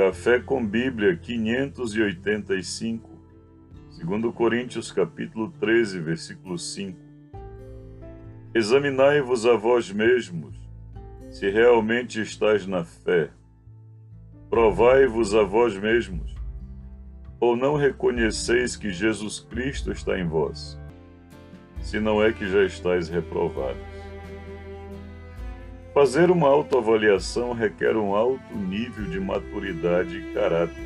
Café com Bíblia 585, 2 Coríntios capítulo 13, versículo 5. Examinai-vos a vós mesmos, se realmente estáis na fé. Provai-vos a vós mesmos, ou não reconheceis que Jesus Cristo está em vós, se não é que já estáis reprovados. Fazer uma autoavaliação requer um alto nível de maturidade e caráter.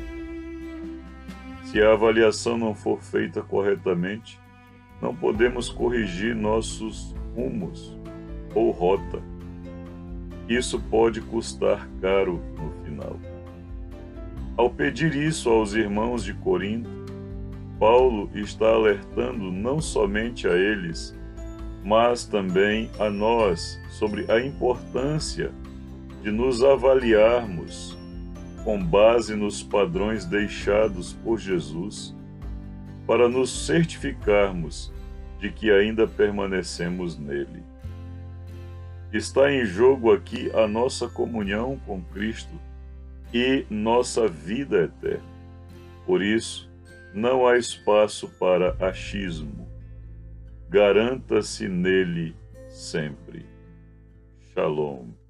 Se a avaliação não for feita corretamente, não podemos corrigir nossos rumos ou rota. Isso pode custar caro no final. Ao pedir isso aos irmãos de Corinto, Paulo está alertando não somente a eles, mas também a nós sobre a importância de nos avaliarmos com base nos padrões deixados por Jesus, para nos certificarmos de que ainda permanecemos nele. Está em jogo aqui a nossa comunhão com Cristo e nossa vida eterna. Por isso, não há espaço para achismo garanta-se nele sempre. Shalom.